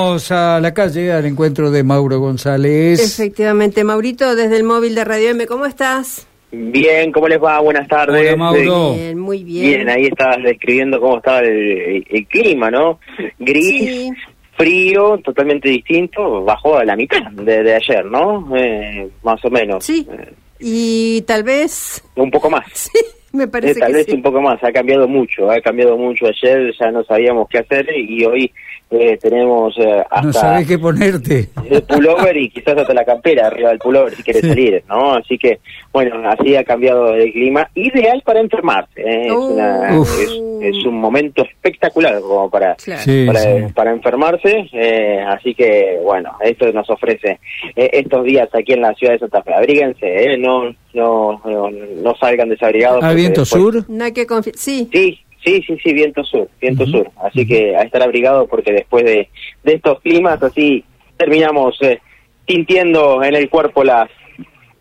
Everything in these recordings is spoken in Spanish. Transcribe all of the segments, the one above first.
Vamos a la calle al encuentro de Mauro González. Efectivamente, Maurito, desde el móvil de Radio M, ¿cómo estás? Bien, ¿cómo les va? Buenas tardes. Hola, Mauro. Bien, muy bien. Bien, ahí estabas describiendo cómo estaba el, el clima, ¿no? Gris, Sí. frío, totalmente distinto, bajó a la mitad de, de ayer, ¿no? Eh, más o menos. Sí. Eh, Y tal vez, un poco más. sí, me Eh, parece tal que vez sí. un poco más, ha cambiado mucho, ha cambiado mucho ayer, ya no sabíamos qué hacer y hoy eh, tenemos eh, hasta No sabés qué ponerte. el pullover y quizás hasta la campera arriba del pullover si quieres Sí. salir, ¿no? Así que, bueno, así ha cambiado el clima, ideal para enfermarse, ¿eh? es, una- es, es un momento espectacular como para Claro. Sí, para, sí. para enfermarse, eh, así que, bueno, esto nos ofrece eh, estos días aquí en la ciudad de Santa Fe, abríguense, ¿eh? no, no, no, no salgan desabrigados. ¿Al porque viento después- sur? No hay que confiar. Sí, Sí, sí, sí, sí, viento sur, viento sur. Así que a estar abrigado porque después de, de estos climas así terminamos eh, sintiendo en el cuerpo las,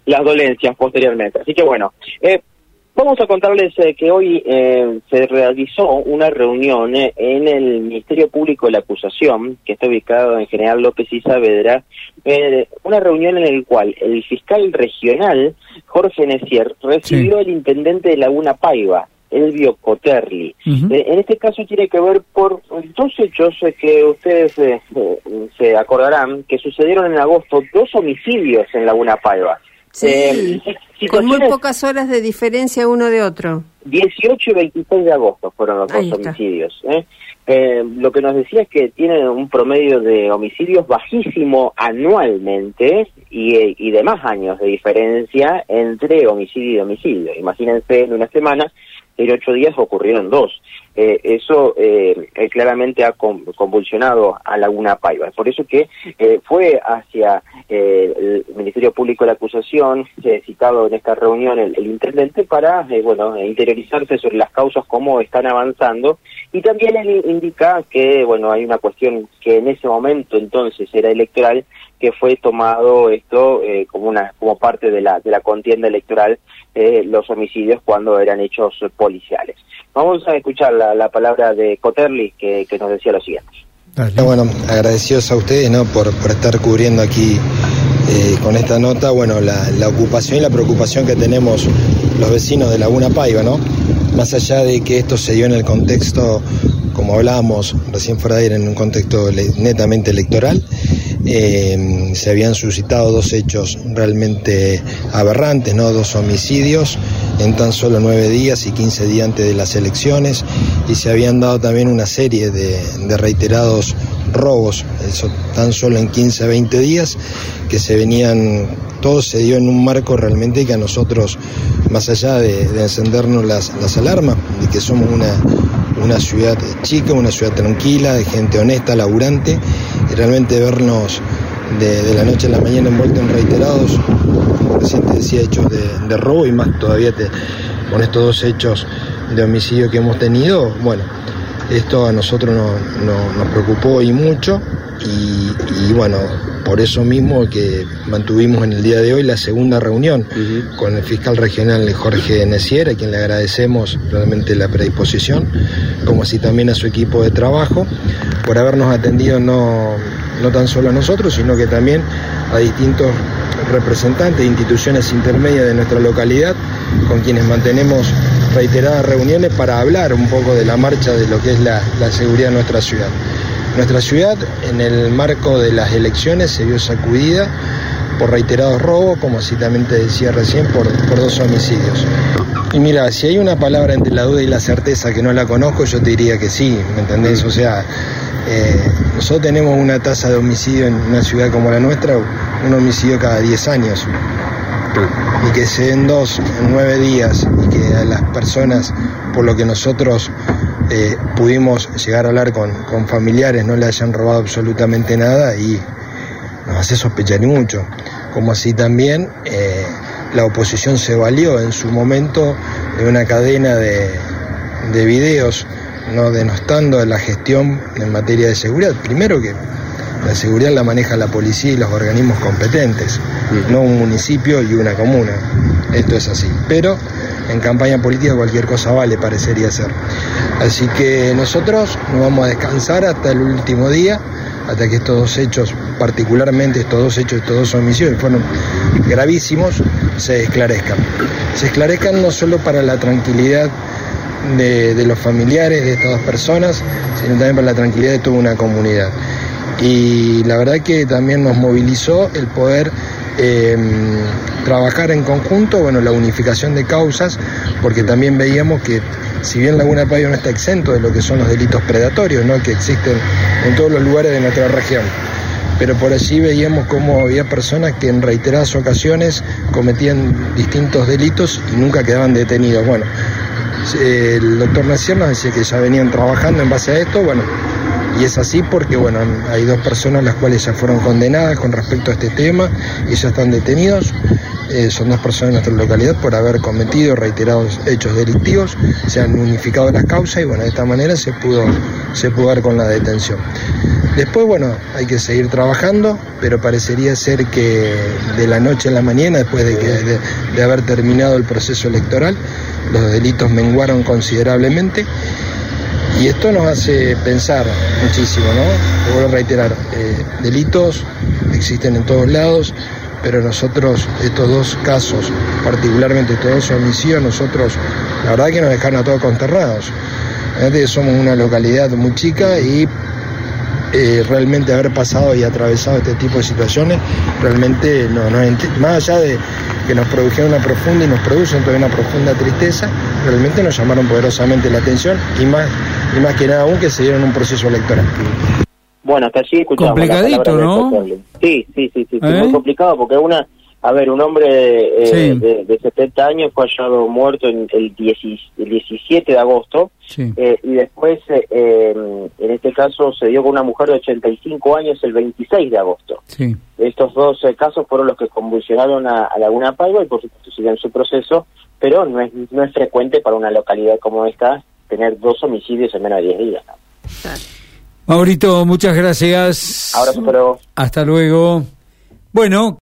las dolencias posteriormente. Así que bueno, eh, vamos a contarles eh, que hoy eh, se realizó una reunión eh, en el Ministerio Público de la Acusación, que está ubicado en General López y Saavedra, eh, una reunión en la cual el fiscal regional, Jorge Necier, recibió Sí. al intendente de Laguna Paiva, Elvio Coterli. En este caso tiene que ver por dos hechos que ustedes se acordarán que sucedieron en agosto, dos homicidios en Laguna Paiva. Sí. Eh, Con muy pocas horas de diferencia uno de otro. 18 y 26 de agosto fueron los Ahí dos está. homicidios. ¿eh? Eh, lo que nos decía es que tienen un promedio de homicidios bajísimo anualmente y, eh, y de más años de diferencia entre homicidio y homicidio. Imagínense, en una semana, en ocho días ocurrieron dos. Eh, eso eh, eh, claramente ha con- convulsionado a Laguna Paiva. Por eso que eh, fue hacia eh, el Ministerio Público de la Acusación, citado en esta reunión el, intendente, para bueno interiorizarse sobre las causas, cómo están avanzando. Y también él indica que bueno hay una cuestión que en ese momento entonces era electoral, que fue tomado esto eh, como una como parte de la de la contienda electoral eh, los homicidios cuando eran hechos policiales. Vamos a escuchar la, la palabra de Coterli que, que nos decía lo siguiente. Dale. Bueno, agradecidos a ustedes ¿no? por, por estar cubriendo aquí eh, con esta nota, bueno, la, la ocupación y la preocupación que tenemos los vecinos de Laguna Paiva, ¿no? Más allá de que esto se dio en el contexto, como hablábamos recién fuera de aire, en un contexto netamente electoral, eh, se habían suscitado dos hechos realmente aberrantes, ¿no? Dos homicidios en tan solo nueve días y 15 días antes de las elecciones y se habían dado también una serie de, de reiterados robos, eso tan solo en 15, 20 días, que se venían, todo se dio en un marco realmente que a nosotros, más allá de, de encendernos las, las alarmas, de que somos una, una ciudad chica, una ciudad tranquila, de gente honesta, laburante, y realmente vernos de, la noche a la mañana envueltos en reiterados, como recién te decía, hechos de, robo y más todavía con estos dos hechos de homicidio que hemos tenido, bueno, esto a nosotros no- no- nos preocupó y mucho. Y, y bueno, por eso mismo que mantuvimos en el día de hoy la segunda reunión con el fiscal regional Jorge Necier, a quien le agradecemos realmente la predisposición, como así también a su equipo de trabajo, por habernos atendido no, no tan solo a nosotros, sino que también a distintos representantes de instituciones intermedias de nuestra localidad, con quienes mantenemos reiteradas reuniones para hablar un poco de la marcha de lo que es la, la seguridad de nuestra ciudad. Nuestra ciudad, en el marco de las elecciones, se vio sacudida por reiterados robos, como así también te decía recién, por, por dos homicidios. Y mira, si hay una palabra entre la duda y la certeza que no la conozco, yo te diría que sí, ¿me entendés? O sea, eh, nosotros tenemos una tasa de homicidio en una ciudad como la nuestra, un homicidio cada 10 años. Y que se den dos en nueve días y que a las personas, por lo que nosotros eh, pudimos llegar a hablar con, con familiares, no le hayan robado absolutamente nada y nos hace sospechar mucho. Como así también eh, la oposición se valió en su momento de una cadena de, de videos no denostando la gestión en materia de seguridad. Primero que la seguridad la maneja la policía y los organismos competentes, no un municipio y una comuna. Esto es así. Pero en campaña política cualquier cosa vale, parecería ser. Así que nosotros nos vamos a descansar hasta el último día hasta que estos dos hechos, particularmente estos dos hechos, estos dos homicidios, fueron gravísimos, se esclarezcan. Se esclarezcan no solo para la tranquilidad de, de los familiares de estas dos personas, sino también para la tranquilidad de toda una comunidad. Y la verdad que también nos movilizó el poder eh, trabajar en conjunto, bueno, la unificación de causas, porque también veíamos que si bien Laguna Payo no está exento de lo que son los delitos predatorios, ¿no? que existen en todos los lugares de nuestra región, pero por allí veíamos cómo había personas que en reiteradas ocasiones cometían distintos delitos y nunca quedaban detenidos. Bueno, el doctor Nacier nos decía que ya venían trabajando en base a esto, bueno, y es así porque, bueno, hay dos personas las cuales ya fueron condenadas con respecto a este tema y ya están detenidos. Eh, son dos personas de nuestra localidad por haber cometido reiterados hechos delictivos. Se han unificado las causas y, bueno, de esta manera se pudo, se pudo dar con la detención. Después, bueno, hay que seguir trabajando, pero parecería ser que de la noche a la mañana, después de, de haber terminado el proceso electoral, los delitos menguaron considerablemente y esto nos hace pensar muchísimo, ¿no? vuelvo a reiterar, eh, delitos existen en todos lados, pero nosotros, estos dos casos, particularmente estos dos homicidios, nosotros, la verdad que nos dejaron a todos consternados. Somos una localidad muy chica y eh, realmente haber pasado y atravesado este tipo de situaciones, realmente no, no más allá de que nos produjeron una profunda y nos producen todavía una profunda tristeza, realmente nos llamaron poderosamente la atención y más, y más que nada aún que se dieron un proceso electoral. Bueno, hasta allí escuchamos Complicadito, ¿no? Sí, sí, sí, sí, ¿Eh? muy complicado porque una a ver, un hombre eh, sí. de, de, 70 años fue hallado muerto en el, 10, el 17 de agosto sí. eh, y después, eh, en este caso, se dio con una mujer de 85 años el 26 de agosto. Sí. Estos dos eh, casos fueron los que convulsionaron a, a Laguna Paiva y por supuesto siguen su proceso, pero no es, no es frecuente para una localidad como esta tener dos homicidios en menos de 10 días. Maurito, muchas gracias. Ahora. Hasta luego. Bueno.